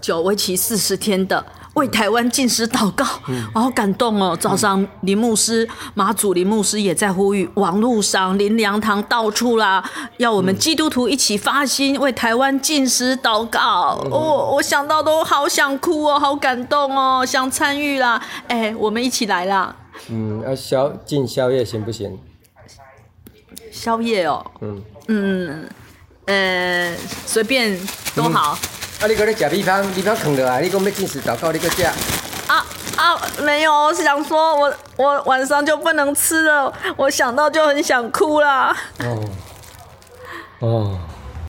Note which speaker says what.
Speaker 1: 久为期四十天的为台湾禁食祷告，我、好感动哦！早上林牧师、马祖林牧师也在呼吁，网络上林良堂到处啦，要我们基督徒一起发心为台湾禁食祷告。我、哦，我想到都好想哭哦，好感动哦，想参与啦！哎，我们一起来啦！
Speaker 2: 嗯，要宵禁宵夜行不行？
Speaker 1: 宵夜哦，嗯嗯呃，随便都好。嗯
Speaker 2: 啊！你讲你食米香，米香囥落来，你讲要进食祷告，你搁食？
Speaker 1: 啊啊！没有，我想说我我晚上就不能吃了，我想到就很想哭啦。哦哦。